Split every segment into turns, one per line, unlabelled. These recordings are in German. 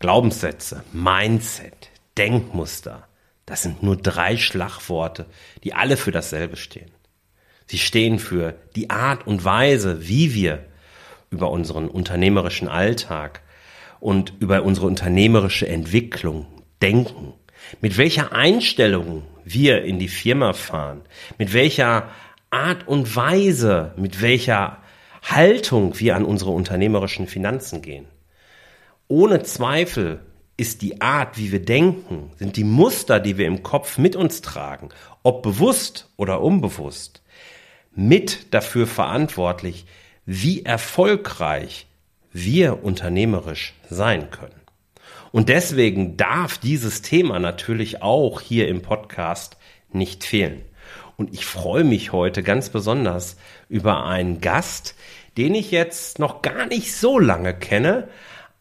Glaubenssätze, Mindset, Denkmuster, das sind nur drei Schlagworte, die alle für dasselbe stehen. Sie stehen für die Art und Weise, wie wir über unseren unternehmerischen Alltag und über unsere unternehmerische Entwicklung denken, mit welcher Einstellung wir in die Firma fahren, mit welcher Art und Weise, mit welcher Haltung wir an unsere unternehmerischen Finanzen gehen. Ohne Zweifel ist die Art, wie wir denken, sind die Muster, die wir im Kopf mit uns tragen, ob bewusst oder unbewusst, mit dafür verantwortlich, wie erfolgreich wir unternehmerisch sein können. Und deswegen darf dieses Thema natürlich auch hier im Podcast nicht fehlen. Und ich freue mich heute ganz besonders über einen Gast, den ich jetzt noch gar nicht so lange kenne,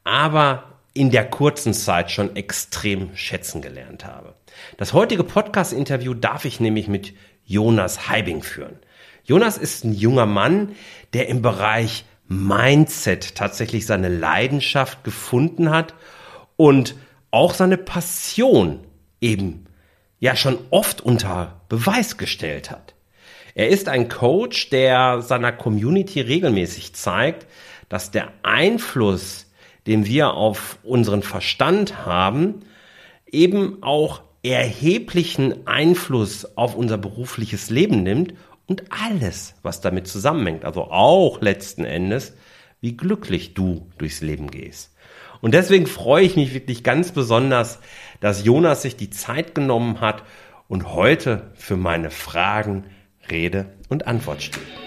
aber in der kurzen Zeit schon extrem schätzen gelernt habe. Das heutige Podcast-Interview darf ich nämlich mit Jonas Heibing führen. Jonas ist ein junger Mann, der im Bereich Mindset tatsächlich seine Leidenschaft gefunden hat und auch seine Passion eben ja schon oft unter Beweis gestellt hat. Er ist ein Coach, der seiner Community regelmäßig zeigt, dass der Einfluss den wir auf unseren Verstand haben, eben auch erheblichen Einfluss auf unser berufliches Leben nimmt und alles, was damit zusammenhängt, also auch letzten Endes, wie glücklich du durchs Leben gehst. Und deswegen freue ich mich wirklich ganz besonders, dass Jonas sich die Zeit genommen hat und heute für meine Fragen Rede und Antwort steht.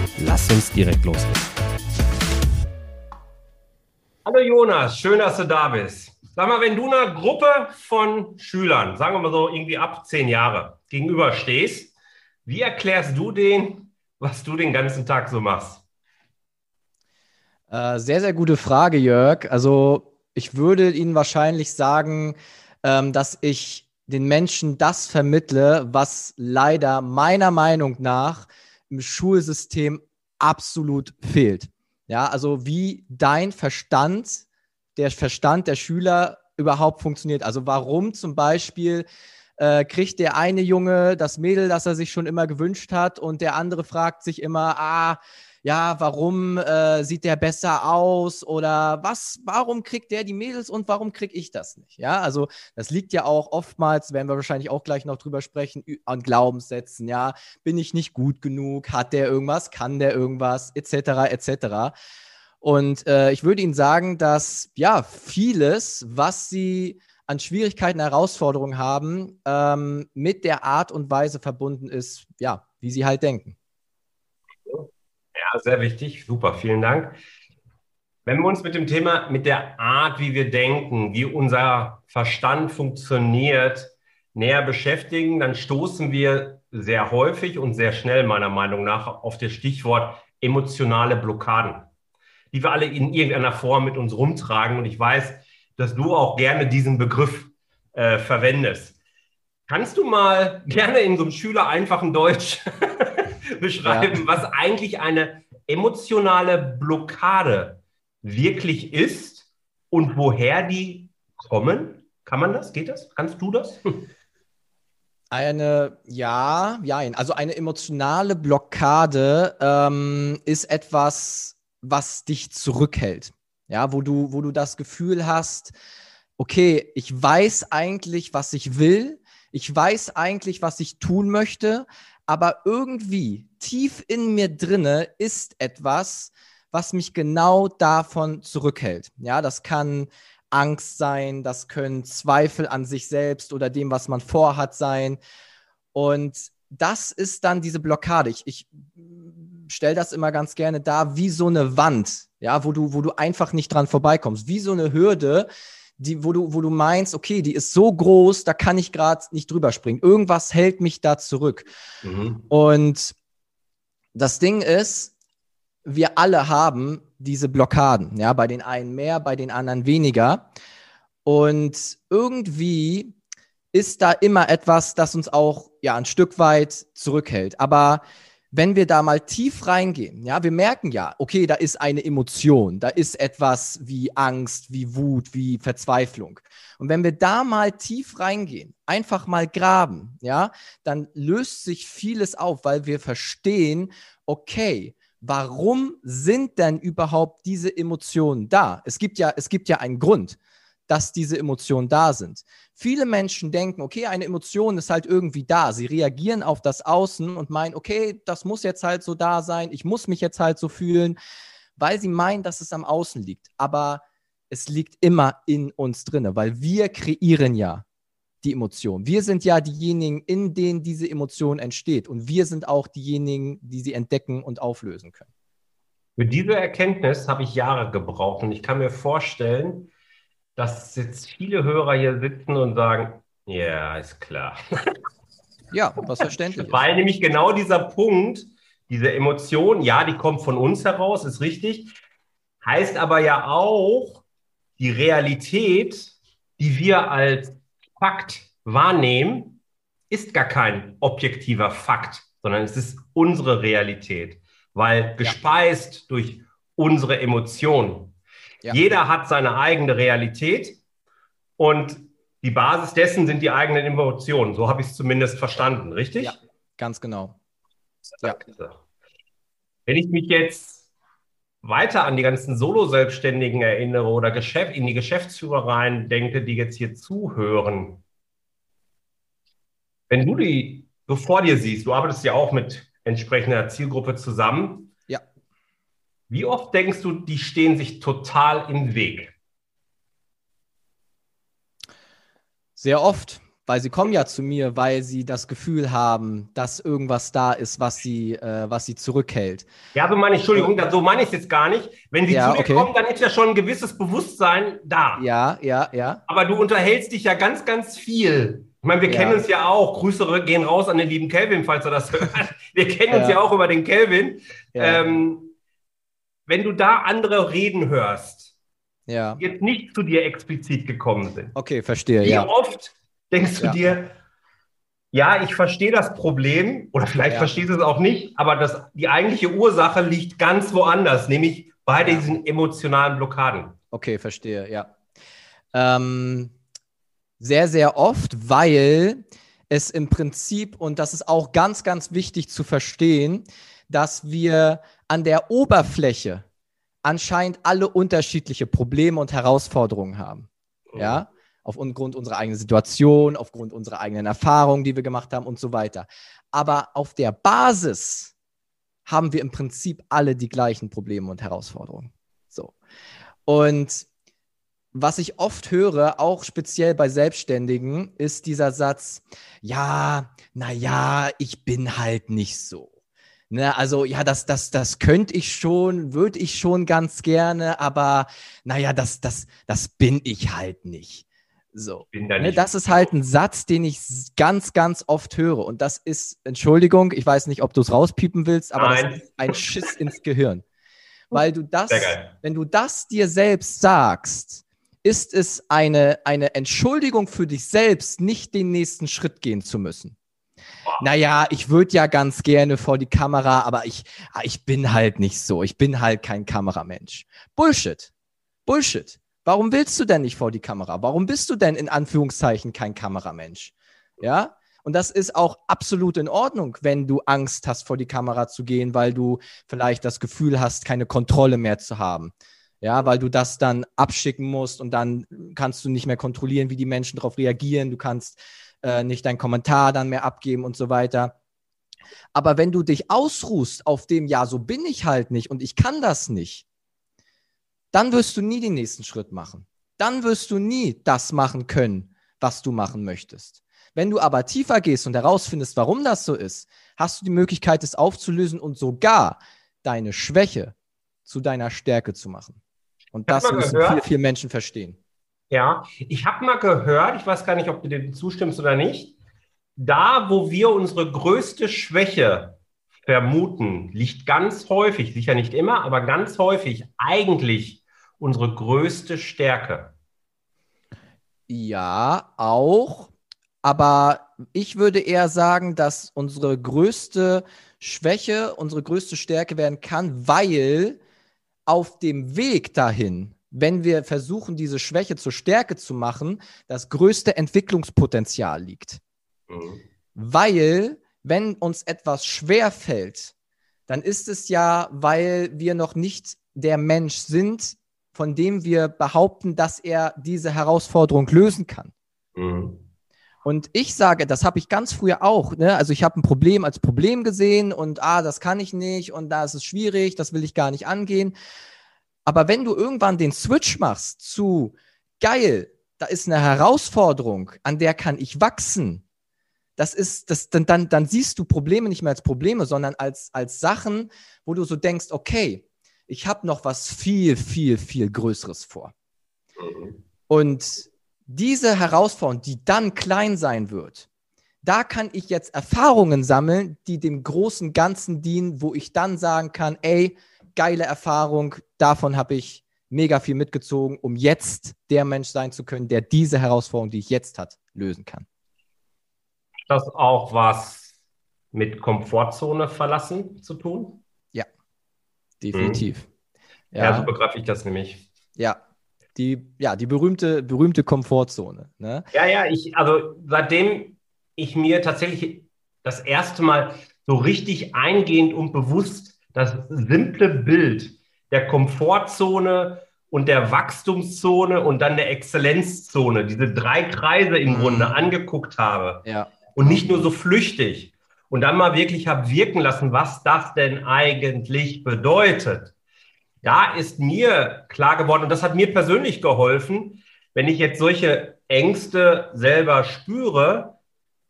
Lass uns direkt loslegen. Hallo Jonas, schön, dass du da bist. Sag mal, wenn du einer Gruppe von Schülern, sagen wir mal so irgendwie ab zehn Jahre, gegenüberstehst, wie erklärst du denen, was du den ganzen Tag so machst?
Äh, sehr, sehr gute Frage, Jörg. Also ich würde Ihnen wahrscheinlich sagen, ähm, dass ich den Menschen das vermittle, was leider meiner Meinung nach im Schulsystem absolut fehlt. Ja, also wie dein Verstand, der Verstand der Schüler überhaupt funktioniert. Also warum zum Beispiel äh, kriegt der eine Junge das Mädel, das er sich schon immer gewünscht hat und der andere fragt sich immer, ah, ja, warum äh, sieht der besser aus oder was, warum kriegt der die Mädels und warum kriege ich das nicht? Ja, also das liegt ja auch oftmals, werden wir wahrscheinlich auch gleich noch drüber sprechen, an Glaubenssätzen, ja, bin ich nicht gut genug, hat der irgendwas, kann der irgendwas, etc., etc. Und äh, ich würde Ihnen sagen, dass ja vieles, was Sie an Schwierigkeiten, Herausforderungen haben, ähm, mit der Art und Weise verbunden ist, ja, wie Sie halt denken.
Sehr wichtig. Super, vielen Dank. Wenn wir uns mit dem Thema, mit der Art, wie wir denken, wie unser Verstand funktioniert, näher beschäftigen, dann stoßen wir sehr häufig und sehr schnell meiner Meinung nach auf das Stichwort emotionale Blockaden, die wir alle in irgendeiner Form mit uns rumtragen. Und ich weiß, dass du auch gerne diesen Begriff äh, verwendest. Kannst du mal gerne in so einem Schüler einfachen Deutsch beschreiben, ja. was eigentlich eine emotionale Blockade wirklich ist und woher die kommen? Kann man das? Geht das? Kannst du das?
Eine, ja, ja, also eine emotionale Blockade ähm, ist etwas, was dich zurückhält. Ja, wo du, wo du das Gefühl hast, okay, ich weiß eigentlich, was ich will, ich weiß eigentlich, was ich tun möchte, aber irgendwie tief in mir drinne ist etwas, was mich genau davon zurückhält. Ja, das kann Angst sein, das können Zweifel an sich selbst oder dem, was man vorhat, sein. Und das ist dann diese Blockade. Ich, ich stelle das immer ganz gerne dar wie so eine Wand, ja, wo du, wo du einfach nicht dran vorbeikommst, wie so eine Hürde, die, wo du, wo du meinst, okay, die ist so groß, da kann ich gerade nicht drüber springen. Irgendwas hält mich da zurück. Mhm. Und das Ding ist, wir alle haben diese Blockaden, ja, bei den einen mehr, bei den anderen weniger. Und irgendwie ist da immer etwas, das uns auch ja ein Stück weit zurückhält. Aber wenn wir da mal tief reingehen, ja, wir merken ja, okay, da ist eine Emotion, da ist etwas wie Angst, wie Wut, wie Verzweiflung. Und wenn wir da mal tief reingehen, einfach mal graben, ja, dann löst sich vieles auf, weil wir verstehen, okay, warum sind denn überhaupt diese Emotionen da? Es gibt ja, es gibt ja einen Grund dass diese Emotionen da sind. Viele Menschen denken, okay, eine Emotion ist halt irgendwie da. Sie reagieren auf das Außen und meinen, okay, das muss jetzt halt so da sein, ich muss mich jetzt halt so fühlen, weil sie meinen, dass es am Außen liegt. Aber es liegt immer in uns drin, weil wir kreieren ja die Emotion. Wir sind ja diejenigen, in denen diese Emotion entsteht. Und wir sind auch diejenigen, die sie entdecken und auflösen können.
Für diese Erkenntnis habe ich Jahre gebraucht. Und ich kann mir vorstellen, dass jetzt viele Hörer hier sitzen und sagen, ja, ist klar.
Ja, was verständlich.
Weil nämlich genau dieser Punkt, diese Emotion, ja, die kommt von uns heraus, ist richtig, heißt aber ja auch, die Realität, die wir als Fakt wahrnehmen, ist gar kein objektiver Fakt, sondern es ist unsere Realität, weil gespeist ja. durch unsere Emotionen. Ja. Jeder hat seine eigene Realität und die Basis dessen sind die eigenen Emotionen. So habe ich es zumindest verstanden, richtig? Ja,
ganz genau.
Ja. Wenn ich mich jetzt weiter an die ganzen Solo-Selbstständigen erinnere oder Geschäft, in die Geschäftsführereien denke, die jetzt hier zuhören, wenn du die so vor dir siehst, du arbeitest ja auch mit entsprechender Zielgruppe zusammen, wie oft denkst du, die stehen sich total im Weg?
Sehr oft, weil sie kommen ja zu mir, weil sie das Gefühl haben, dass irgendwas da ist, was sie, äh, was sie zurückhält.
Ja, so meine ich, Entschuldigung, so meine ich es jetzt gar nicht. Wenn sie ja, zu mir okay. kommen, dann ist ja schon ein gewisses Bewusstsein da.
Ja, ja, ja.
Aber du unterhältst dich ja ganz, ganz viel. Ich meine, wir ja. kennen uns ja auch. Grüße gehen raus an den lieben Kelvin, falls er das hört. Wir kennen ja. uns ja auch über den Kelvin. Ja. Ähm, wenn du da andere reden hörst, ja. die jetzt nicht zu dir explizit gekommen sind.
Okay, verstehe.
Wie ja. oft denkst du ja. dir, ja, ich verstehe das Problem oder vielleicht ja. verstehst du es auch nicht, aber das, die eigentliche Ursache liegt ganz woanders, nämlich bei diesen emotionalen Blockaden.
Okay, verstehe, ja. Ähm, sehr, sehr oft, weil es im Prinzip, und das ist auch ganz, ganz wichtig zu verstehen, dass wir an der Oberfläche anscheinend alle unterschiedliche Probleme und Herausforderungen haben. Ja, aufgrund unserer eigenen Situation, aufgrund unserer eigenen Erfahrungen, die wir gemacht haben und so weiter. Aber auf der Basis haben wir im Prinzip alle die gleichen Probleme und Herausforderungen. So. Und was ich oft höre, auch speziell bei Selbstständigen, ist dieser Satz, ja, naja, ich bin halt nicht so. Ne, also ja, das, das, das könnte ich schon, würde ich schon ganz gerne, aber naja, das, das, das bin ich halt nicht. So. Da ne, das ist halt ein Satz, den ich ganz, ganz oft höre. Und das ist, Entschuldigung, ich weiß nicht, ob du es rauspiepen willst, aber Nein. das ist ein Schiss ins Gehirn. Weil du das, wenn du das dir selbst sagst, ist es eine, eine Entschuldigung für dich selbst, nicht den nächsten Schritt gehen zu müssen naja, ich würde ja ganz gerne vor die Kamera, aber ich, ah, ich bin halt nicht so. Ich bin halt kein Kameramensch. Bullshit. Bullshit. Warum willst du denn nicht vor die Kamera? Warum bist du denn in Anführungszeichen kein Kameramensch? Ja? Und das ist auch absolut in Ordnung, wenn du Angst hast, vor die Kamera zu gehen, weil du vielleicht das Gefühl hast, keine Kontrolle mehr zu haben. Ja, weil du das dann abschicken musst und dann kannst du nicht mehr kontrollieren, wie die Menschen darauf reagieren. Du kannst äh, nicht deinen Kommentar dann mehr abgeben und so weiter. Aber wenn du dich ausruhst auf dem, ja, so bin ich halt nicht und ich kann das nicht, dann wirst du nie den nächsten Schritt machen. Dann wirst du nie das machen können, was du machen möchtest. Wenn du aber tiefer gehst und herausfindest, warum das so ist, hast du die Möglichkeit, es aufzulösen und sogar deine Schwäche zu deiner Stärke zu machen. Und das müssen gehört, viele, viele Menschen verstehen.
Ja, ich habe mal gehört, ich weiß gar nicht, ob du dem zustimmst oder nicht, da, wo wir unsere größte Schwäche vermuten, liegt ganz häufig, sicher nicht immer, aber ganz häufig eigentlich unsere größte Stärke.
Ja, auch. Aber ich würde eher sagen, dass unsere größte Schwäche unsere größte Stärke werden kann, weil auf dem Weg dahin, wenn wir versuchen, diese Schwäche zur Stärke zu machen, das größte Entwicklungspotenzial liegt. Mhm. Weil, wenn uns etwas schwer fällt, dann ist es ja, weil wir noch nicht der Mensch sind, von dem wir behaupten, dass er diese Herausforderung lösen kann. Mhm. Und ich sage, das habe ich ganz früher auch. Ne? Also ich habe ein Problem als Problem gesehen und ah, das kann ich nicht und da ist es schwierig, das will ich gar nicht angehen. Aber wenn du irgendwann den Switch machst zu geil, da ist eine Herausforderung, an der kann ich wachsen. Das ist, das, dann, dann, dann siehst du Probleme nicht mehr als Probleme, sondern als, als Sachen, wo du so denkst, okay, ich habe noch was viel, viel, viel Größeres vor. Mhm. Und diese Herausforderung, die dann klein sein wird, da kann ich jetzt Erfahrungen sammeln, die dem großen Ganzen dienen, wo ich dann sagen kann, ey, geile Erfahrung, davon habe ich mega viel mitgezogen, um jetzt der Mensch sein zu können, der diese Herausforderung, die ich jetzt hat, lösen kann.
Das auch was mit Komfortzone verlassen zu tun?
Ja, definitiv.
Mhm. Ja. ja, so begreife ich das nämlich.
Ja, die, ja, die berühmte, berühmte Komfortzone. Ne?
Ja, ja, ich, also seitdem ich mir tatsächlich das erste Mal so richtig eingehend und bewusst das simple Bild der Komfortzone und der Wachstumszone und dann der Exzellenzzone, diese drei Kreise im mhm. Grunde angeguckt habe. Ja. Und nicht nur so flüchtig. Und dann mal wirklich habe wirken lassen, was das denn eigentlich bedeutet da ist mir klar geworden, und das hat mir persönlich geholfen, wenn ich jetzt solche Ängste selber spüre,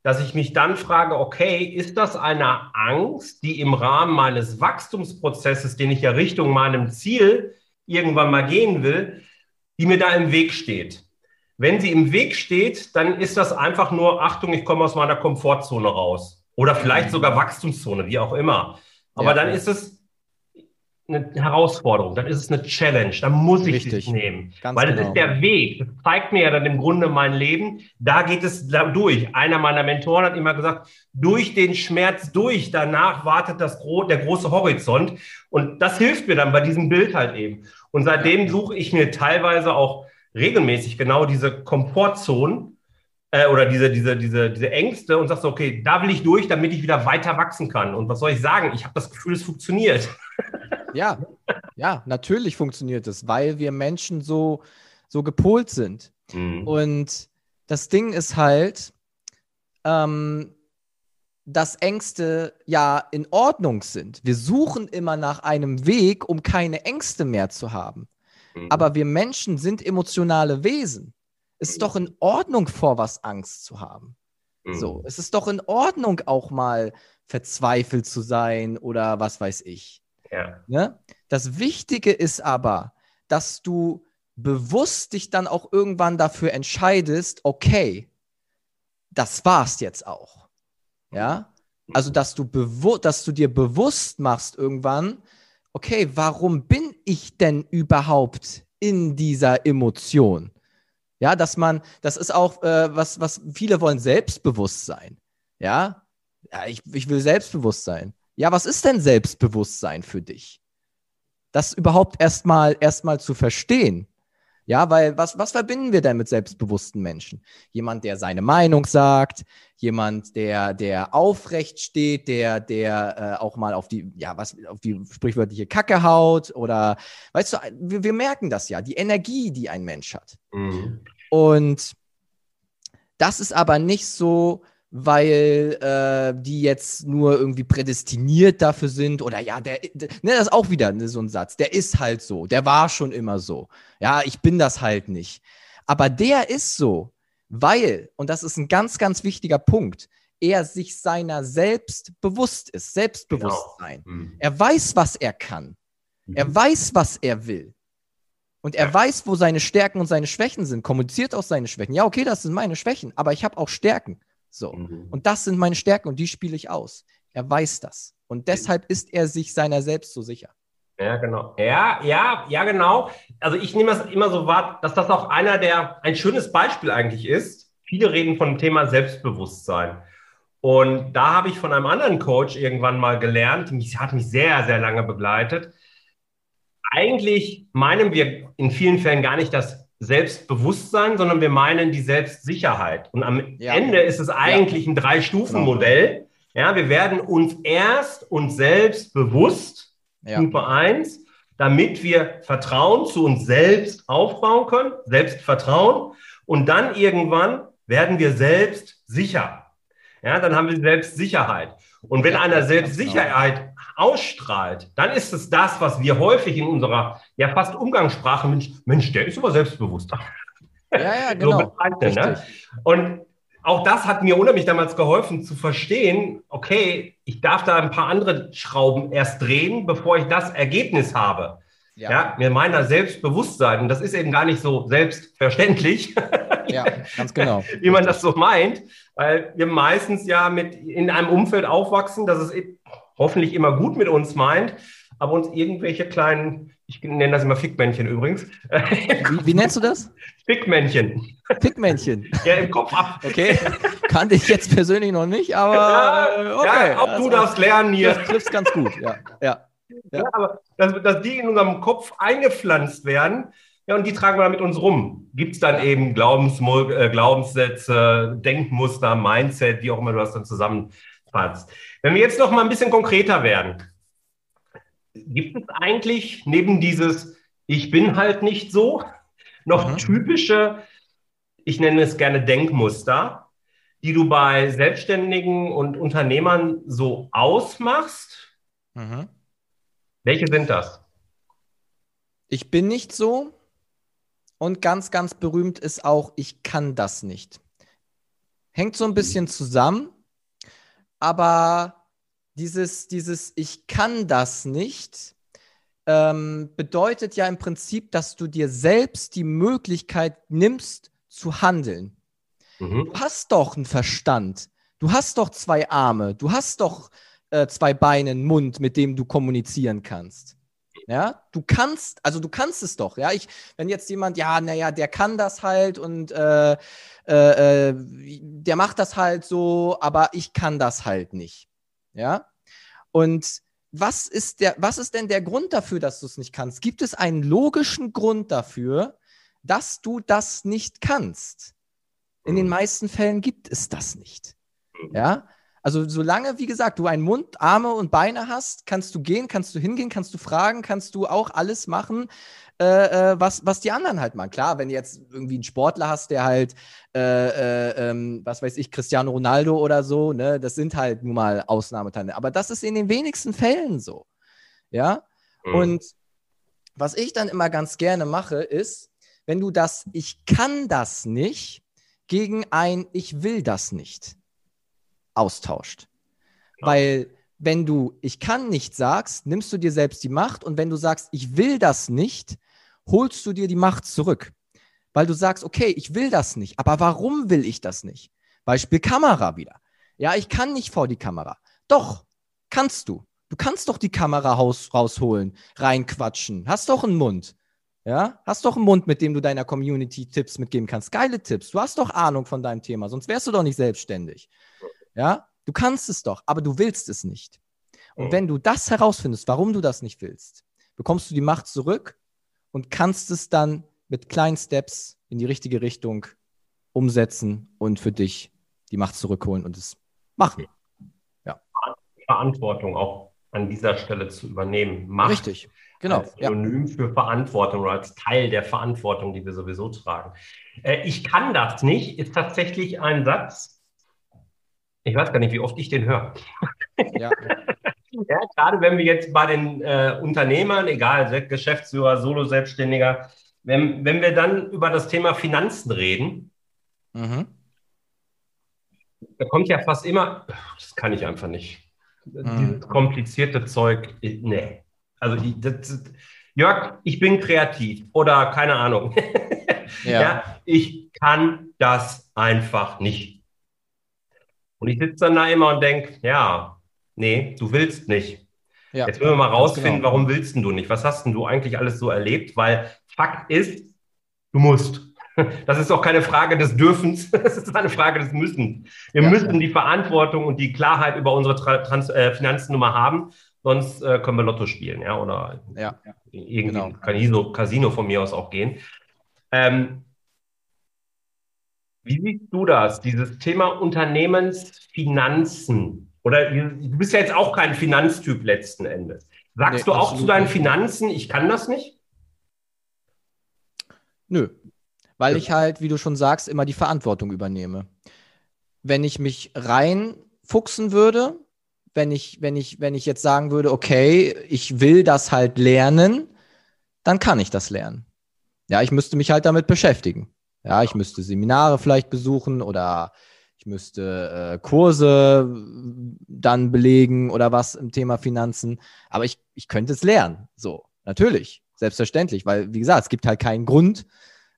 dass ich mich dann frage, okay, ist das eine Angst, die im Rahmen meines Wachstumsprozesses, den ich ja Richtung meinem Ziel irgendwann mal gehen will, die mir da im Weg steht? Wenn sie im Weg steht, dann ist das einfach nur, Achtung, ich komme aus meiner Komfortzone raus. Oder vielleicht mhm. sogar Wachstumszone, wie auch immer. Aber ja, dann ist es eine Herausforderung, dann ist es eine Challenge, dann muss ich Richtig. es nehmen. Ganz Weil genau. das ist der Weg. Das zeigt mir ja dann im Grunde mein Leben. Da geht es durch. Einer meiner Mentoren hat immer gesagt, durch den Schmerz durch, danach wartet das, der große Horizont. Und das hilft mir dann bei diesem Bild halt eben. Und seitdem suche ich mir teilweise auch regelmäßig genau diese Komfortzonen, äh, oder diese, diese, diese, diese Ängste und sagst, okay, da will ich durch, damit ich wieder weiter wachsen kann. Und was soll ich sagen? Ich habe das Gefühl, es funktioniert.
Ja, ja, natürlich funktioniert es, weil wir Menschen so, so gepolt sind. Mhm. Und das Ding ist halt, ähm, dass Ängste ja in Ordnung sind. Wir suchen immer nach einem Weg, um keine Ängste mehr zu haben. Mhm. Aber wir Menschen sind emotionale Wesen. Es ist doch in Ordnung, vor was Angst zu haben. Mhm. So, es ist doch in Ordnung, auch mal verzweifelt zu sein oder was weiß ich. Ja. Ne? Das Wichtige ist aber, dass du bewusst dich dann auch irgendwann dafür entscheidest, okay, das war's jetzt auch. Ja? Also, dass du, dass du dir bewusst machst irgendwann, okay, warum bin ich denn überhaupt in dieser Emotion? Ja, dass man, das ist auch, äh, was, was viele wollen, Selbstbewusstsein. Ja, ja ich, ich will Selbstbewusstsein. Ja, was ist denn Selbstbewusstsein für dich? Das überhaupt erstmal erstmal zu verstehen. Ja, weil was, was verbinden wir denn mit selbstbewussten Menschen? Jemand, der seine Meinung sagt, jemand, der, der aufrecht steht, der, der äh, auch mal auf die, ja, was, auf die sprichwörtliche Kacke haut oder, weißt du, wir, wir merken das ja, die Energie, die ein Mensch hat. Mhm. Und das ist aber nicht so, weil äh, die jetzt nur irgendwie prädestiniert dafür sind oder ja, der, der ne, das ist auch wieder ne, so ein Satz, der ist halt so, der war schon immer so. Ja, ich bin das halt nicht. Aber der ist so, weil, und das ist ein ganz, ganz wichtiger Punkt, er sich seiner selbst bewusst ist, Selbstbewusstsein.
Genau. Mhm.
Er weiß, was er kann. Er
Mhm.
weiß, was er will. Und er
Ja.
weiß, wo seine Stärken und seine Schwächen sind, kommuniziert auch seine Schwächen. Ja, okay, das sind meine Schwächen, aber ich habe auch Stärken. So.
Mhm.
Und das sind meine Stärken und die spiele ich aus. Er weiß das. Und deshalb ist er sich seiner selbst so sicher.
Ja, genau. Ja, ja, ja, genau. Also ich nehme das immer so wahr, dass das auch einer der, ein schönes Beispiel eigentlich ist. Viele reden von dem Thema Selbstbewusstsein. Und da habe ich von einem anderen Coach irgendwann mal gelernt, mich hat mich sehr, sehr lange begleitet. Eigentlich meinen wir in vielen Fällen gar nicht das Selbstbewusstsein, sondern wir meinen die Selbstsicherheit. Und am
Ja.
Ende ist es eigentlich ein Drei-Stufen-Modell. Ja, wir werden uns erst uns selbst bewusst,
Ja.
Stufe 1, damit wir Vertrauen zu uns selbst aufbauen können, Selbstvertrauen. Und dann irgendwann werden wir selbst sicher. Ja, dann haben wir Selbstsicherheit. Und wenn
Ja,
einer
ganz
Selbstsicherheit ausstrahlt, dann ist es das, was wir häufig in unserer ja fast Umgangssprache, Mensch, Mensch der ist aber selbstbewusst.
Ja, ja,
So
genau.
bezeichnen, ne? Und auch das hat mir unheimlich damals geholfen zu verstehen, okay, ich darf da ein paar andere Schrauben erst drehen, bevor ich das Ergebnis habe. Ja,
Ja,
mir meiner Selbstbewusstsein. Und das ist eben gar nicht so selbstverständlich,
ja, ganz genau.
wie man das so meint, weil wir meistens ja mit in einem Umfeld aufwachsen, dass es eben hoffentlich immer gut mit uns meint, aber uns irgendwelche kleinen, ich nenne das immer Fickmännchen übrigens,
Wie, wie nennst du das?
Fickmännchen,
Pickmännchen.
ja, im Kopf ab.
Okay. Kannte ich jetzt persönlich noch nicht, aber äh, okay.
ja, auch du
Also,
darfst lernen hier.
Das trifft ganz gut, ja. ja.
Ja, aber dass, dass die in unserem Kopf eingepflanzt werden, ja, und die tragen wir mit uns rum. Gibt es dann eben Glaubensmo äh, Glaubenssätze, Denkmuster, Mindset, wie auch immer du das dann zusammenfasst. Wenn wir jetzt noch mal ein bisschen konkreter werden, gibt es eigentlich neben dieses Ich bin halt nicht so noch
Mhm.
typische, ich nenne es gerne Denkmuster, die du bei Selbstständigen und Unternehmern so ausmachst?
Mhm.
Welche sind das?
Ich bin nicht so. Und ganz, ganz berühmt ist auch, ich kann das nicht. Hängt so ein bisschen zusammen, aber dieses, dieses Ich kann das nicht ähm, bedeutet ja im Prinzip, dass du dir selbst die Möglichkeit nimmst zu handeln.
Mhm.
Du hast doch einen Verstand. Du hast doch zwei Arme. Du hast doch äh, zwei Beine, einen Mund, mit dem du kommunizieren kannst. Ja, du kannst, also du kannst es doch. Ja, ich, wenn jetzt jemand, ja, naja, der kann das halt und äh, äh, äh, der macht das halt so, aber ich kann das halt nicht. Ja, und was ist der, was ist denn der Grund dafür, dass du es nicht kannst? Gibt es einen logischen Grund dafür, dass du das nicht kannst? In den meisten Fällen gibt es das nicht. Ja, also solange, wie gesagt, du einen Mund, Arme und Beine hast, kannst du gehen, kannst du hingehen, kannst du fragen, kannst du auch alles machen, äh, äh, was, was die anderen halt machen. Klar, wenn du jetzt irgendwie einen Sportler hast, der halt, äh, äh, ähm, was weiß ich, Cristiano Ronaldo oder so, ne, das sind halt nun mal Ausnahmeteile. Aber das ist in den wenigsten Fällen so. Ja,
Mhm.
und was ich dann immer ganz gerne mache, ist, wenn du das Ich kann das nicht gegen ein Ich will das nicht austauscht.
Genau.
Weil wenn du Ich kann nicht sagst, nimmst du dir selbst die Macht und wenn du sagst, ich will das nicht, holst du dir die Macht zurück. Weil du sagst, okay, ich will das nicht, aber warum will ich das nicht? Beispiel Kamera wieder. Ja, ich kann nicht vor die Kamera. Doch, kannst du. Du kannst doch die Kamera raus, rausholen, reinquatschen. Hast doch einen Mund. Ja, hast doch einen Mund, mit dem du deiner Community Tipps mitgeben kannst. Geile Tipps. Du hast doch Ahnung von deinem Thema, sonst wärst du doch nicht selbstständig. Ja, du kannst es doch, aber du willst es nicht. Und
Mhm.
wenn du das herausfindest, warum du das nicht willst, bekommst du die Macht zurück und kannst es dann mit kleinen Steps in die richtige Richtung umsetzen und für dich die Macht zurückholen und es machen.
Verantwortung auch an dieser Stelle zu übernehmen. Macht
Richtig. Genau.
als
Ja.
Synonym für Verantwortung oder als Teil der Verantwortung, die wir sowieso tragen. Äh, ich kann das nicht, ist tatsächlich ein Satz. Ich weiß gar nicht, wie oft ich den höre.
Ja.
Ja, gerade wenn wir jetzt bei den äh, Unternehmern, egal, Geschäftsführer, Solo-Selbstständiger, wenn, wenn wir dann über das Thema Finanzen reden,
Mhm.
Da kommt ja fast immer, das kann ich einfach nicht. Mhm. Dieses komplizierte Zeug, nee. Also das, Jörg, ich bin kreativ oder keine Ahnung. ja. ja. ich kann das einfach nicht. Und ich sitze dann da immer und denke, ja, nee, du willst nicht. Ja. Jetzt müssen wir mal rausfinden, genau. warum willst du nicht? Was hast denn du eigentlich alles so erlebt? Weil Fakt ist, du musst. Das ist auch keine Frage des Dürfens, das ist eine Frage des Müssen. Wir ja, müssen die Verantwortung und die Klarheit über unsere Trans äh, Finanznummer haben, sonst äh, können wir Lotto spielen, ja, oder ja, irgendwie genau. Casino, Casino von mir aus auch gehen. Ähm, wie siehst du das, dieses Thema Unternehmensfinanzen? Oder du bist ja jetzt auch kein Finanztyp letzten Endes. Sagst nee, du auch zu deinen Finanzen, ich kann das nicht?
Nö, weil ich halt, wie du schon sagst, immer die Verantwortung übernehme. Wenn ich mich reinfuchsen würde, wenn ich, wenn ich, wenn ich jetzt sagen würde, okay, ich will das halt lernen, dann kann ich das lernen. Ja, ich müsste mich halt damit beschäftigen. Ja, ich müsste Seminare vielleicht besuchen oder ich müsste äh, Kurse dann belegen oder was im Thema Finanzen. Aber ich, ich könnte es lernen. So, natürlich, selbstverständlich, weil, wie gesagt, es gibt halt keinen Grund,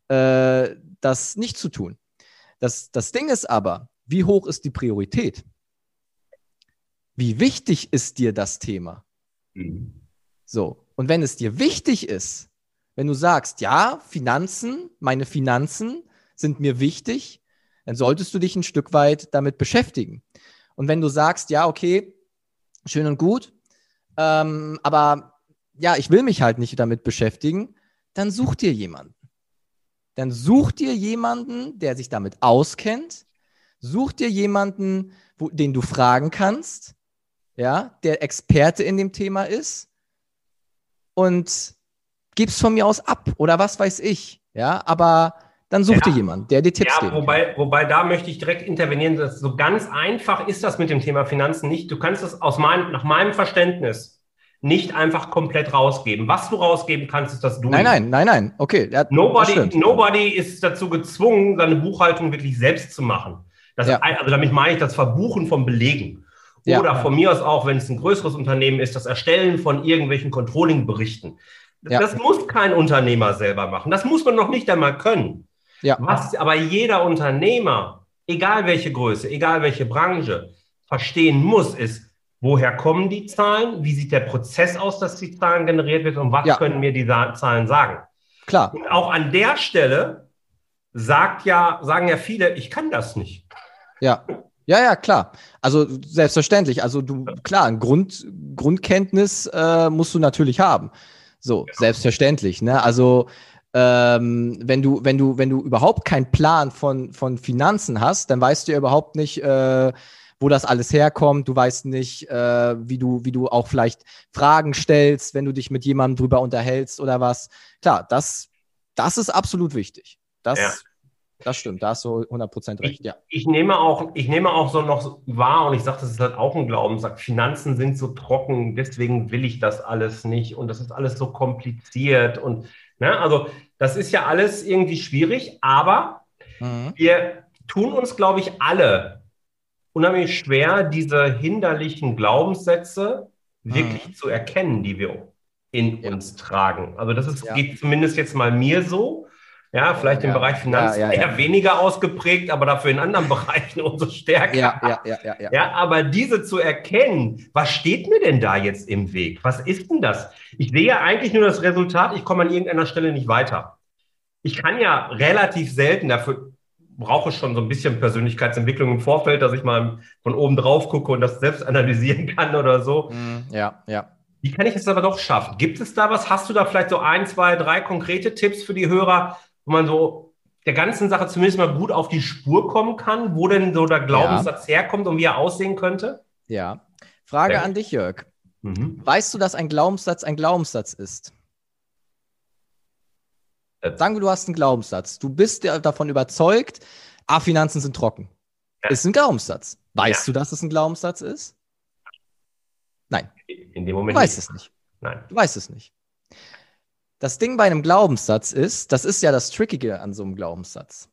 äh, das nicht zu tun. Das, das Ding ist aber, wie hoch ist die Priorität? Wie wichtig ist dir das Thema? Mhm. So, und wenn es dir wichtig ist, wenn du sagst, ja, Finanzen, meine Finanzen sind mir wichtig, dann solltest du dich ein Stück weit damit beschäftigen. Und wenn du sagst, ja, okay, schön und gut, ähm, aber ja, ich will mich halt nicht damit beschäftigen, dann such dir jemanden dann such dir jemanden, der sich damit auskennt. Such dir jemanden, wo, den du fragen kannst, ja, der Experte in dem Thema ist und gib's von mir aus ab oder was weiß ich, ja, aber dann such ja. dir jemanden, der dir Tipps ja,
gibt. Wobei, wobei da möchte ich direkt intervenieren. Das so ganz einfach ist das mit dem Thema Finanzen nicht. Du kannst es aus meinem, nach meinem Verständnis nicht einfach komplett rausgeben. Was du rausgeben kannst, ist das du.
Nein, nein, nein, nein. Okay.
Ja, nobody, nobody ist dazu gezwungen, seine Buchhaltung wirklich selbst zu machen. Das ja. also damit meine ich das Verbuchen von Belegen. Oder ja. von mir aus auch, wenn es ein größeres Unternehmen ist, das Erstellen von irgendwelchen Controlling-Berichten. Das muss kein Unternehmer selber machen. Das muss man noch nicht einmal können. Ja. Was aber jeder Unternehmer, egal welche Größe, egal welche Branche, verstehen muss, ist, woher kommen die Zahlen, wie sieht der Prozess aus, dass die Zahlen generiert wird und was ja. können mir die Zahlen sagen.
Klar.
Und auch an der Stelle sagt ja, sagen ja viele, ich kann das nicht.
Ja. Ja, ja, klar. Also selbstverständlich. Also du, klar, ein Grund, Grundkenntnis äh, musst du natürlich haben. So, ja. selbstverständlich. Ne? Also ähm, wenn du, wenn du, wenn du überhaupt keinen Plan von, von Finanzen hast, dann weißt du ja überhaupt nicht, äh, wo das alles herkommt. Du weißt nicht, äh, wie du, wie du auch vielleicht Fragen stellst, wenn du dich mit jemandem drüber unterhältst oder was. Klar, das, das ist absolut wichtig. Das, ja. Das stimmt, da hast du 100% recht,
ich, ja. Ich nehme auch, ich nehme auch so noch wahr und ich sage, das ist halt auch ein Glaubenssatz. Finanzen sind so trocken, deswegen will ich das alles nicht und das ist alles so kompliziert und, ne, also das ist ja alles irgendwie schwierig, aber mhm. wir tun uns, glaube ich, alle unheimlich schwer, diese hinderlichen Glaubenssätze wirklich mhm. zu erkennen, die wir in ja. uns tragen. Also das ist, ja. geht zumindest jetzt mal mir so. Ja, vielleicht ja, im Bereich Finanzen eher weniger ausgeprägt, aber dafür in anderen Bereichen umso stärker. Ja, ja, ja, ja, ja. ja, aber diese zu erkennen, was steht mir denn da jetzt im Weg? Was ist denn das? Ich sehe ja eigentlich nur das Resultat, ich komme an irgendeiner Stelle nicht weiter. Ich kann ja relativ selten, dafür brauche schon so ein bisschen Persönlichkeitsentwicklung im Vorfeld, dass ich mal von oben drauf gucke und das selbst analysieren kann oder so.
Mm, ja, ja.
Wie kann ich es aber doch schaffen? Gibt es da was? Hast du da vielleicht so ein, zwei, drei konkrete Tipps für die Hörer, wo man so der ganzen Sache zumindest mal gut auf die Spur kommen kann, wo denn so der Glaubenssatz ja. herkommt und wie er aussehen könnte?
Ja. Frage ja. an dich, Jörg. Mhm. Weißt du, dass ein Glaubenssatz ein Glaubenssatz ist? Äh, Sagen wir, du hast einen Glaubenssatz. Du bist davon überzeugt, ah, Finanzen sind trocken. Ja. Ist ein Glaubenssatz. Weißt ja. du, dass es ein Glaubenssatz ist? Nein.
In dem Moment.
Du weißt nicht. es nicht.
Nein.
Du weißt es nicht. Das Ding bei einem Glaubenssatz ist, das ist ja das Trickige an so einem Glaubenssatz.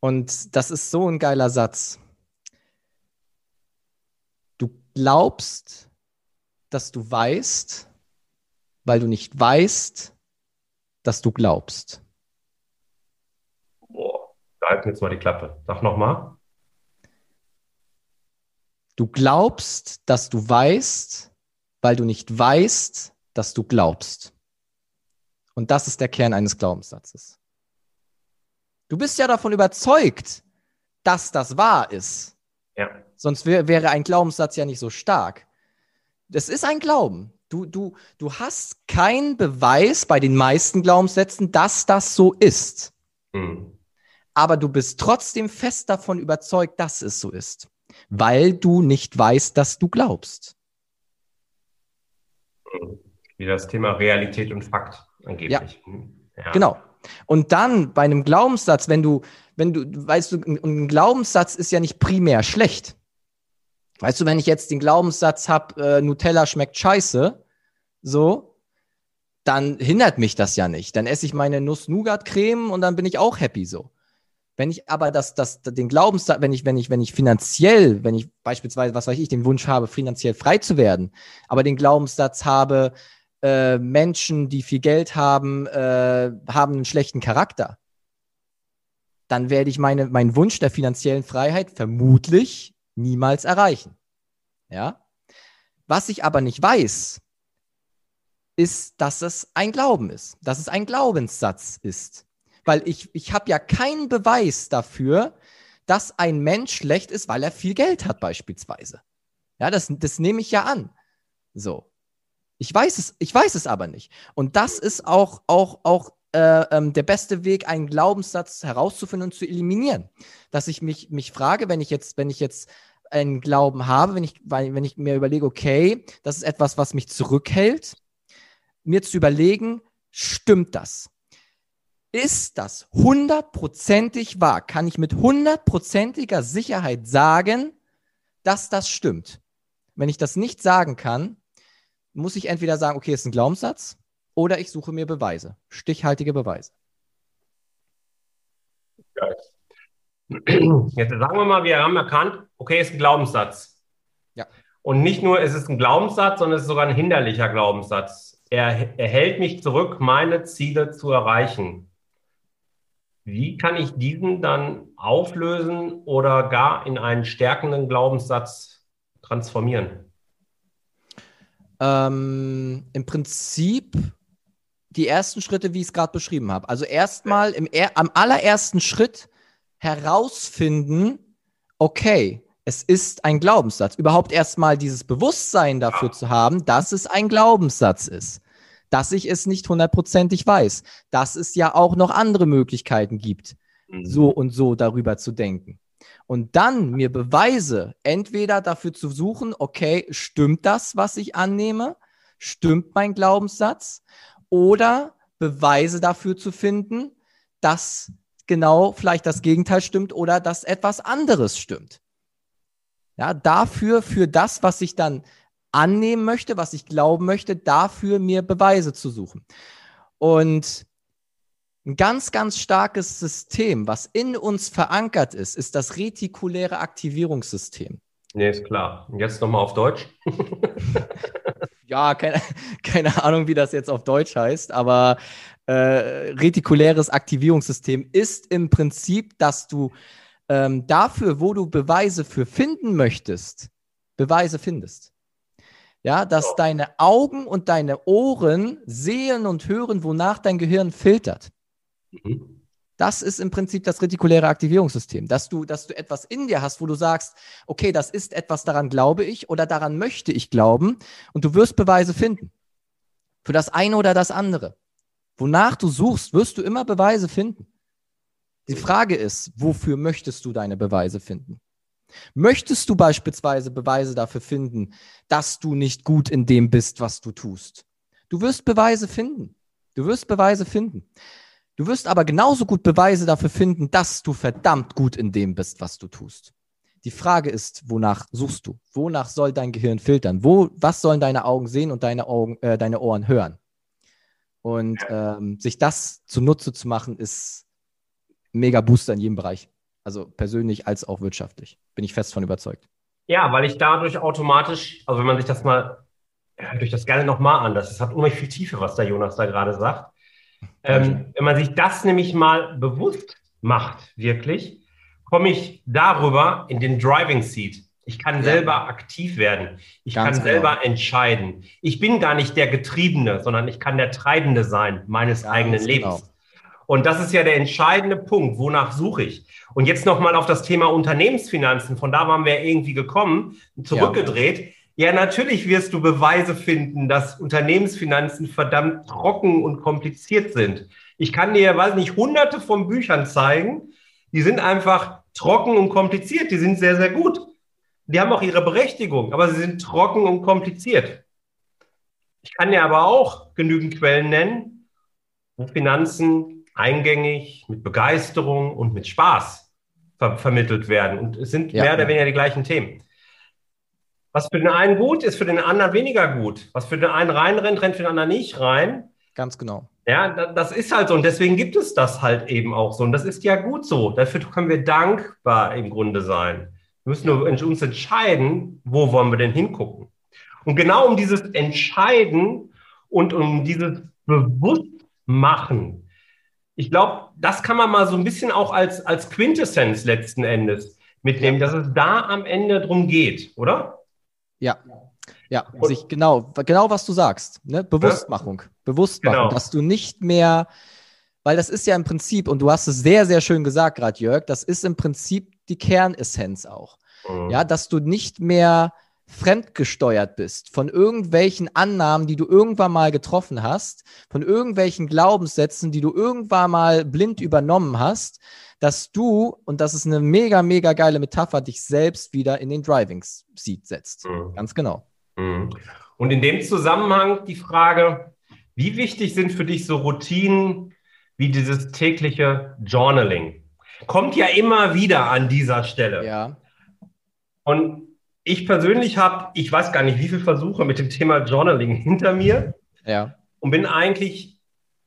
Und das ist so ein geiler Satz. glaubst, dass du weißt, weil du nicht weißt, dass du glaubst.
Boah, da halten jetzt mal die Klappe. Sag nochmal.
Du glaubst, dass du weißt, weil du nicht weißt, dass du glaubst. Und das ist der Kern eines Glaubenssatzes. Du bist ja davon überzeugt, dass das wahr ist.
Ja.
Sonst wär, wäre ein Glaubenssatz ja nicht so stark. Das ist ein Glauben. Du, du, du hast keinen Beweis bei den meisten Glaubenssätzen, dass das so ist.
Mhm.
Aber du bist trotzdem fest davon überzeugt, dass es so ist, weil du nicht weißt, dass du glaubst.
Wie das Thema Realität und Fakt angeblich.
Mhm. Ja. Genau. Und dann bei einem Glaubenssatz, wenn du, wenn du, weißt du, ein Glaubenssatz ist ja nicht primär schlecht. Weißt du, wenn ich jetzt den Glaubenssatz habe, äh, Nutella schmeckt scheiße, so, dann hindert mich das ja nicht. Dann esse ich meine Nuss-Nougat-Creme und dann bin ich auch happy so. Wenn ich aber das, das, den Glaubenssatz, wenn ich, wenn ich, wenn ich finanziell, wenn ich beispielsweise, was weiß ich, den Wunsch habe, finanziell frei zu werden, aber den Glaubenssatz habe, äh, Menschen, die viel Geld haben, äh, haben einen schlechten Charakter, dann werde ich meine, meinen Wunsch der finanziellen Freiheit vermutlich niemals erreichen. Ja? Was ich aber nicht weiß, ist, dass es ein Glauben ist, dass es ein Glaubenssatz ist. Weil ich, ich habe ja keinen Beweis dafür, dass ein Mensch schlecht ist, weil er viel Geld hat, beispielsweise. Ja, das, das nehme ich ja an. So. Ich weiß es, ich weiß es aber nicht. Und das ist auch, auch, auch äh, ähm, der beste Weg, einen Glaubenssatz herauszufinden und zu eliminieren. Dass ich mich, mich frage, wenn ich jetzt, wenn ich jetzt einen Glauben habe, wenn ich, wenn ich mir überlege, okay, das ist etwas, was mich zurückhält, mir zu überlegen, stimmt das? Ist das hundertprozentig wahr? Kann ich mit hundertprozentiger Sicherheit sagen, dass das stimmt? Wenn ich das nicht sagen kann, muss ich entweder sagen, okay, ist ein Glaubenssatz, oder ich suche mir Beweise, stichhaltige Beweise.
Jetzt sagen wir mal, wir haben erkannt, okay, ist ein Glaubenssatz.
Ja.
Und nicht nur ist es ein Glaubenssatz, sondern es ist sogar ein hinderlicher Glaubenssatz. Er, er hält mich zurück, meine Ziele zu erreichen. Wie kann ich diesen dann auflösen oder gar in einen stärkenden Glaubenssatz transformieren?
Ähm, Im Prinzip die ersten Schritte, wie ich es gerade beschrieben habe. Also erstmal am allerersten Schritt herausfinden, okay, es ist ein Glaubenssatz. Überhaupt erstmal dieses Bewusstsein dafür zu haben, dass es ein Glaubenssatz ist. Dass ich es nicht hundertprozentig weiß. Dass es ja auch noch andere Möglichkeiten gibt, mhm. so und so darüber zu denken und dann mir Beweise entweder dafür zu suchen, okay, stimmt das, was ich annehme? Stimmt mein Glaubenssatz? Oder Beweise dafür zu finden, dass genau vielleicht das Gegenteil stimmt oder dass etwas anderes stimmt. Ja, dafür, für das, was ich dann annehmen möchte, was ich glauben möchte, dafür mir Beweise zu suchen. Und ein ganz, ganz starkes System, was in uns verankert ist, ist das retikuläre Aktivierungssystem.
Nee, ist klar. Jetzt nochmal auf Deutsch.
ja, keine, keine Ahnung, wie das jetzt auf Deutsch heißt, aber äh, retikuläres Aktivierungssystem ist im Prinzip, dass du ähm, dafür, wo du Beweise für finden möchtest, Beweise findest. Ja, dass deine Augen und deine Ohren sehen und hören, wonach dein Gehirn filtert. Mhm. Das ist im Prinzip das retikuläre Aktivierungssystem, dass du, dass du etwas in dir hast, wo du sagst, okay, das ist etwas, daran glaube ich oder daran möchte ich glauben und du wirst Beweise finden. Für das eine oder das andere. Wonach du suchst, wirst du immer Beweise finden. Die Frage ist, wofür möchtest du deine Beweise finden? Möchtest du beispielsweise Beweise dafür finden, dass du nicht gut in dem bist, was du tust? Du wirst Beweise finden. Du wirst Beweise finden. Du wirst aber genauso gut Beweise dafür finden, dass du verdammt gut in dem bist, was du tust. Die Frage ist, wonach suchst du? Wonach soll dein Gehirn filtern? Wo, was sollen deine Augen sehen und deine, Augen, äh, deine Ohren hören? Und ähm, sich das zunutze zu machen, ist mega Booster in jedem Bereich. Also persönlich als auch wirtschaftlich. Bin ich fest von überzeugt.
Ja, weil ich dadurch automatisch, also wenn man sich das mal, hört euch das gerne nochmal an, das hat unheimlich viel Tiefe, was der Jonas da gerade sagt. Ähm, wenn man sich das nämlich mal bewusst macht, wirklich, komme ich darüber in den Driving Seat. Ich kann ja. selber aktiv werden. Ich Ganz kann genau. selber entscheiden. Ich bin gar nicht der Getriebene, sondern ich kann der Treibende sein meines Ganz eigenen Lebens. Genau. Und das ist ja der entscheidende Punkt. Wonach suche ich? Und jetzt nochmal auf das Thema Unternehmensfinanzen. Von da waren wir irgendwie gekommen, zurückgedreht. Ja. Ja, natürlich wirst du Beweise finden, dass Unternehmensfinanzen verdammt trocken und kompliziert sind. Ich kann dir, weiß nicht, hunderte von Büchern zeigen. Die sind einfach trocken und kompliziert. Die sind sehr, sehr gut. Die haben auch ihre Berechtigung, aber sie sind trocken und kompliziert. Ich kann dir aber auch genügend Quellen nennen, wo Finanzen eingängig, mit Begeisterung und mit Spaß ver vermittelt werden. Und es sind ja. mehr oder weniger die gleichen Themen. Was für den einen gut ist, für den anderen weniger gut. Was für den einen reinrennt, rennt für den anderen nicht rein.
Ganz genau.
Ja, das ist halt so. Und deswegen gibt es das halt eben auch so. Und das ist ja gut so. Dafür können wir dankbar im Grunde sein. Wir müssen nur uns entscheiden, wo wollen wir denn hingucken. Und genau um dieses Entscheiden und um dieses Bewusstmachen, ich glaube, das kann man mal so ein bisschen auch als, als Quintessenz letzten Endes mitnehmen, dass es da am Ende drum geht, oder?
Ja. Ja, sich genau, genau was du sagst, ne? Bewusstmachung, ja? Bewusstmachung, genau. dass du nicht mehr, weil das ist ja im Prinzip, und du hast es sehr, sehr schön gesagt gerade, Jörg, das ist im Prinzip die Kernessenz auch. Mhm. Ja, dass du nicht mehr fremdgesteuert bist von irgendwelchen Annahmen, die du irgendwann mal getroffen hast, von irgendwelchen Glaubenssätzen, die du irgendwann mal blind übernommen hast, dass du, und das ist eine mega, mega geile Metapher, dich selbst wieder in den Driving Seat setzt. Mhm. Ganz genau.
Mhm. Und in dem Zusammenhang die Frage, wie wichtig sind für dich so Routinen wie dieses tägliche Journaling? Kommt ja immer wieder an dieser Stelle.
Ja.
Und ich persönlich habe, ich weiß gar nicht, wie viele Versuche mit dem Thema Journaling hinter mir.
Ja.
Und bin eigentlich,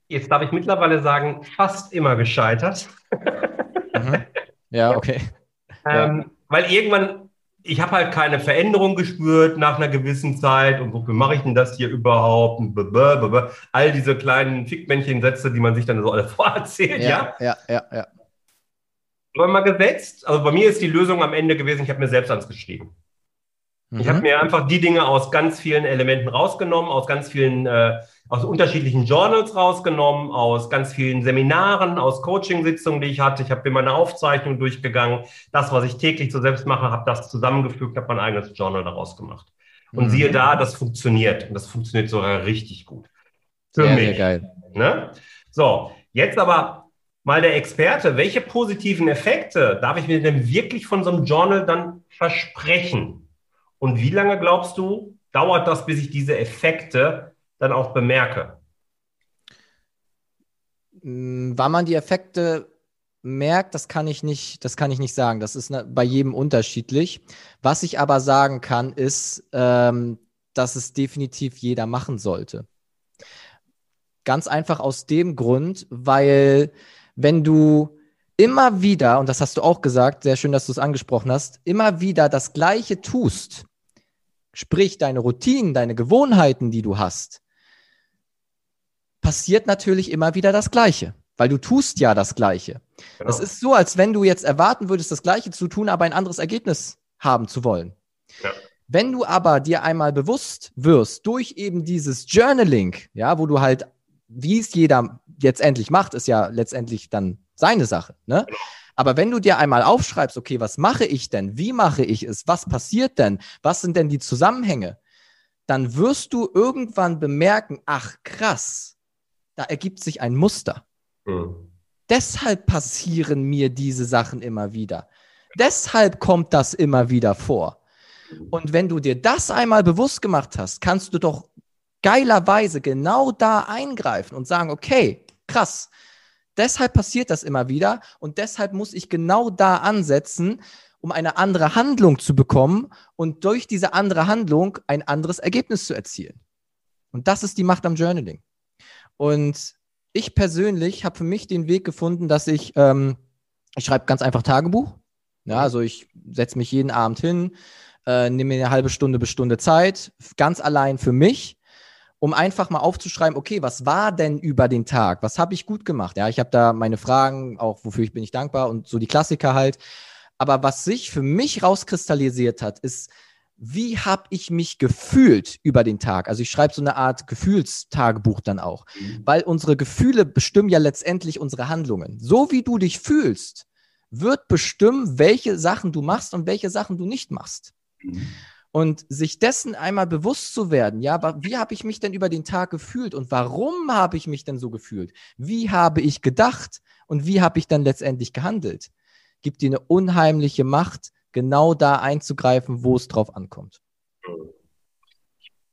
jetzt darf ich mittlerweile sagen, fast immer gescheitert.
Mhm. Ja, okay.
ähm,
ja.
Weil irgendwann, ich habe halt keine Veränderung gespürt nach einer gewissen Zeit. Und wofür mache ich denn das hier überhaupt? All diese kleinen Fickmännchen-Sätze, die man sich dann so alle vorerzählt,
ja? Ja, ja, ja. ja.
Aber mal gesetzt, also bei mir ist die Lösung am Ende gewesen, ich habe mir selbst ans geschrieben. Ich habe mhm. mir einfach die Dinge aus ganz vielen Elementen rausgenommen, aus ganz vielen, äh, aus unterschiedlichen Journals rausgenommen, aus ganz vielen Seminaren, aus Coaching-Sitzungen, die ich hatte. Ich habe mir meine Aufzeichnung durchgegangen. Das, was ich täglich so selbst mache, habe das zusammengefügt, habe mein eigenes Journal daraus gemacht. Und mhm. siehe da, das funktioniert. Und das funktioniert sogar richtig gut.
Für sehr, mich. Sehr geil.
Ne? So, jetzt aber mal der Experte. Welche positiven Effekte darf ich mir denn wirklich von so einem Journal dann versprechen? Und wie lange glaubst du, dauert das, bis ich diese Effekte dann auch bemerke?
Hm, wann man die Effekte merkt, das kann ich nicht, das kann ich nicht sagen. Das ist bei jedem unterschiedlich. Was ich aber sagen kann, ist, ähm, dass es definitiv jeder machen sollte. Ganz einfach aus dem Grund, weil wenn du immer wieder, und das hast du auch gesagt, sehr schön, dass du es angesprochen hast, immer wieder das Gleiche tust, sprich deine Routinen, deine Gewohnheiten, die du hast, passiert natürlich immer wieder das Gleiche, weil du tust ja das Gleiche. Genau. Das ist so, als wenn du jetzt erwarten würdest, das Gleiche zu tun, aber ein anderes Ergebnis haben zu wollen. Ja. Wenn du aber dir einmal bewusst wirst durch eben dieses Journaling, ja, wo du halt, wie es jeder jetzt endlich macht, ist ja letztendlich dann seine Sache, ne? Genau. Aber wenn du dir einmal aufschreibst, okay, was mache ich denn? Wie mache ich es? Was passiert denn? Was sind denn die Zusammenhänge? Dann wirst du irgendwann bemerken, ach krass, da ergibt sich ein Muster. Mhm. Deshalb passieren mir diese Sachen immer wieder. Deshalb kommt das immer wieder vor. Und wenn du dir das einmal bewusst gemacht hast, kannst du doch geilerweise genau da eingreifen und sagen, okay, krass, Deshalb passiert das immer wieder und deshalb muss ich genau da ansetzen, um eine andere Handlung zu bekommen und durch diese andere Handlung ein anderes Ergebnis zu erzielen. Und das ist die Macht am Journaling. Und ich persönlich habe für mich den Weg gefunden, dass ich, ähm, ich schreibe ganz einfach Tagebuch. Ja, also ich setze mich jeden Abend hin, äh, nehme mir eine halbe Stunde bis Stunde Zeit, ganz allein für mich, um einfach mal aufzuschreiben, okay, was war denn über den Tag? Was habe ich gut gemacht? Ja, ich habe da meine Fragen, auch wofür ich bin ich dankbar und so die Klassiker halt. Aber was sich für mich rauskristallisiert hat, ist, wie habe ich mich gefühlt über den Tag? Also ich schreibe so eine Art Gefühlstagebuch dann auch, mhm. weil unsere Gefühle bestimmen ja letztendlich unsere Handlungen. So wie du dich fühlst, wird bestimmen, welche Sachen du machst und welche Sachen du nicht machst. Mhm. Und sich dessen einmal bewusst zu werden, ja, wie habe ich mich denn über den Tag gefühlt und warum habe ich mich denn so gefühlt? Wie habe ich gedacht und wie habe ich dann letztendlich gehandelt? Gibt dir eine unheimliche Macht, genau da einzugreifen, wo es drauf ankommt.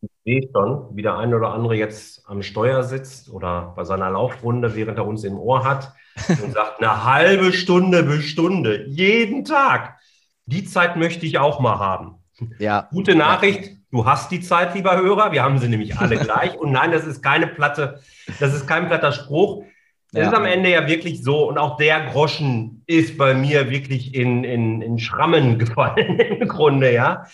Ich sehe schon, wie der eine oder andere jetzt am Steuer sitzt oder bei seiner Laufrunde, während er uns im Ohr hat und sagt, eine halbe Stunde bis Stunde, jeden Tag. Die Zeit möchte ich auch mal haben. Ja. Gute Nachricht, du hast die Zeit, lieber Hörer. Wir haben sie nämlich alle gleich. Und nein, das ist keine platte, das ist kein platter Spruch. Es ja. ist am Ende ja wirklich so, und auch der Groschen ist bei mir wirklich in, in, in Schrammen gefallen im Grunde, ja.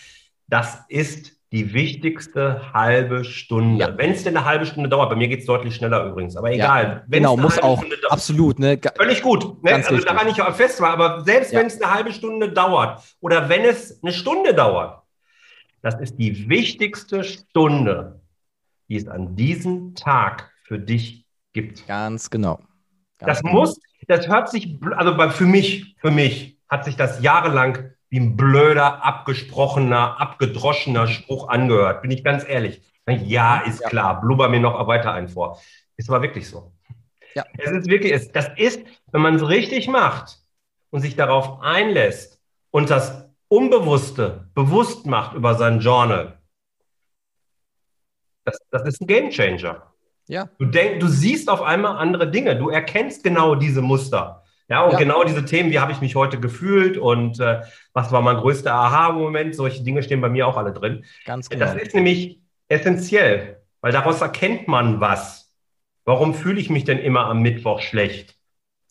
Das ist die wichtigste halbe Stunde. Ja. Wenn es denn eine halbe Stunde dauert, bei mir geht es deutlich schneller übrigens, aber egal. Ja,
genau, muss auch, dauert, absolut. Ne?
Völlig gut, ne? also daran ich auch fest war, aber selbst wenn es eine halbe Stunde dauert oder wenn es eine Stunde dauert, das ist die wichtigste Stunde, die es an diesem Tag für dich gibt.
Ganz genau.
Ganz das genau. muss, das hört sich, also für mich, für mich hat sich das jahrelang wie ein blöder, abgesprochener, abgedroschener Spruch angehört. Bin ich ganz ehrlich. Ja, ist ja. klar, blubber mir noch weiter ein vor. Es war wirklich so. Ja. Es ist wirklich, es, das ist, wenn man es richtig macht und sich darauf einlässt und das Unbewusste bewusst macht über sein Journal, das, das ist ein Gamechanger. Ja. Du, denk, du siehst auf einmal andere Dinge. Du erkennst genau diese Muster. Ja, und ja. genau diese Themen, wie habe ich mich heute gefühlt und äh, was war mein größter Aha-Moment, solche Dinge stehen bei mir auch alle drin. Ganz genau. Das ist nämlich essentiell, weil daraus erkennt man was. Warum fühle ich mich denn immer am Mittwoch schlecht?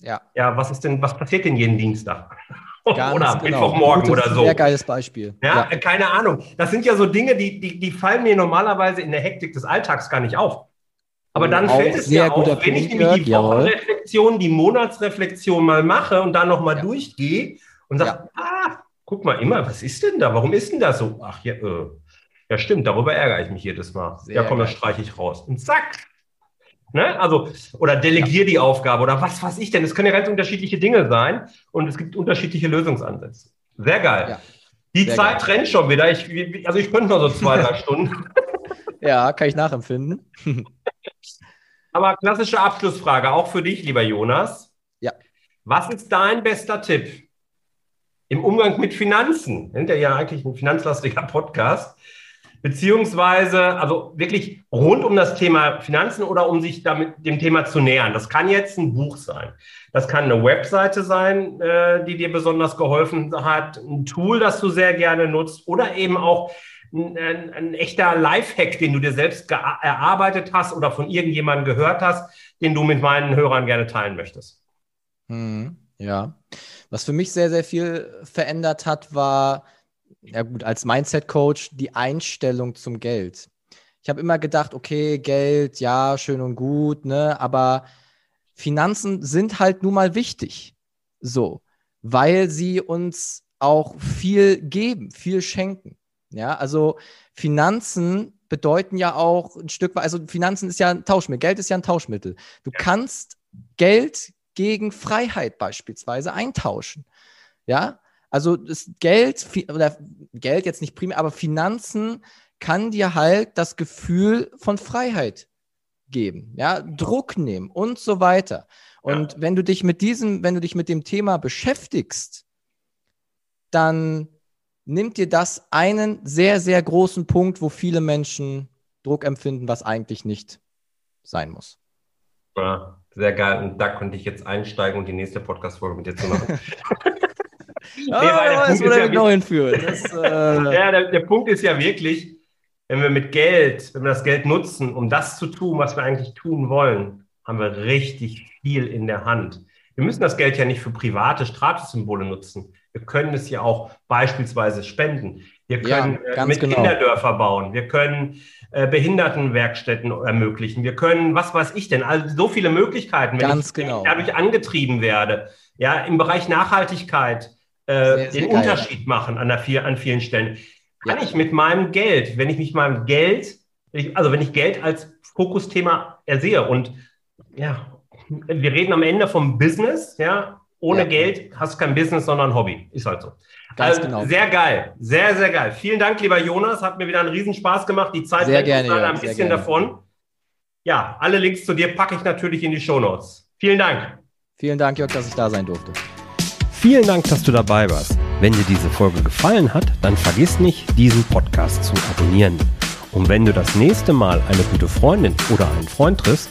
Ja. Ja, was ist denn, was passiert denn jeden Dienstag?
Ganz oder genau. Mittwochmorgen oder so. Sehr geiles Beispiel.
Ja, ja, keine Ahnung. Das sind ja so Dinge, die, die, die fallen mir normalerweise in der Hektik des Alltags gar nicht auf. Aber dann auch fällt es mir auf, wenn Punkt, ich nämlich die Wochenreflexion, die Monatsreflexion mal mache und dann nochmal ja. durchgehe und sage, ja. ah, guck mal immer, was ist denn da? Warum ist denn das so? Ach ja, äh, ja stimmt, darüber ärgere ich mich jedes Mal. Sehr ja, komm, das streiche ich raus. Und zack. Ne? Also, oder delegiere ja. die Aufgabe oder was weiß ich denn. Es können ja ganz unterschiedliche Dinge sein und es gibt unterschiedliche Lösungsansätze. Sehr geil. Ja. Die Sehr Zeit geil. rennt schon wieder. Ich, also ich könnte noch so zwei, drei Stunden.
Ja, kann ich nachempfinden.
Aber klassische Abschlussfrage, auch für dich, lieber Jonas.
Ja.
Was ist dein bester Tipp im Umgang mit Finanzen? Nennt er ja eigentlich ein finanzlastiger Podcast. Beziehungsweise, also wirklich rund um das Thema Finanzen oder um sich damit dem Thema zu nähern. Das kann jetzt ein Buch sein. Das kann eine Webseite sein, äh, die dir besonders geholfen hat, ein Tool, das du sehr gerne nutzt oder eben auch ein, ein echter Lifehack, den du dir selbst erarbeitet hast oder von irgendjemandem gehört hast, den du mit meinen Hörern gerne teilen möchtest?
Hm, ja. Was für mich sehr, sehr viel verändert hat, war, ja gut, als Mindset-Coach die Einstellung zum Geld. Ich habe immer gedacht, okay, Geld, ja, schön und gut, ne, aber Finanzen sind halt nun mal wichtig. So, weil sie uns auch viel geben, viel schenken. Ja, also Finanzen bedeuten ja auch ein Stück weit, also Finanzen ist ja ein Tauschmittel, Geld ist ja ein Tauschmittel. Du ja. kannst Geld gegen Freiheit beispielsweise eintauschen. Ja, also das Geld oder Geld jetzt nicht primär, aber Finanzen kann dir halt das Gefühl von Freiheit geben, ja, Druck nehmen und so weiter. Und ja. wenn du dich mit diesem, wenn du dich mit dem Thema beschäftigst, dann nimmt dir das einen sehr, sehr großen Punkt, wo viele Menschen Druck empfinden, was eigentlich nicht sein muss.
Ja, sehr geil. Und da konnte ich jetzt einsteigen und die nächste Podcast-Folge mit dir zu machen.
ah, nee, der Punkt ist ja genau hinführt. Das,
äh... ja, der, der Punkt ist ja wirklich, wenn wir mit Geld, wenn wir das Geld nutzen, um das zu tun, was wir eigentlich tun wollen, haben wir richtig viel in der Hand. Wir müssen das Geld ja nicht für private Statussymbole nutzen. Wir können es ja auch beispielsweise spenden. Wir können
ja,
äh, mit
genau.
Kinderdörfer bauen. Wir können äh, Behindertenwerkstätten ermöglichen. Wir können, was weiß ich denn, also so viele Möglichkeiten,
wenn ganz
ich
genau.
dadurch angetrieben werde. Ja, im Bereich Nachhaltigkeit äh, sehr, sehr den geil. Unterschied machen an, der, an vielen Stellen. Kann ja. ich mit meinem Geld, wenn ich mich meinem Geld, also wenn ich Geld als Fokusthema ersehe und ja, wir reden am Ende vom Business, ja, ohne ja. Geld hast du kein Business, sondern Hobby. Ist halt so.
Ganz also, genau.
Sehr geil. Sehr, sehr geil. Vielen Dank, lieber Jonas. Hat mir wieder einen Riesenspaß gemacht. Die Zeit
sehr gerne,
ja, ein bisschen
gerne.
davon. Ja, alle Links zu dir packe ich natürlich in die Show Notes. Vielen Dank.
Vielen Dank, Jörg, dass ich da sein durfte.
Vielen Dank, dass du dabei warst. Wenn dir diese Folge gefallen hat, dann vergiss nicht, diesen Podcast zu abonnieren. Und wenn du das nächste Mal eine gute Freundin oder einen Freund triffst,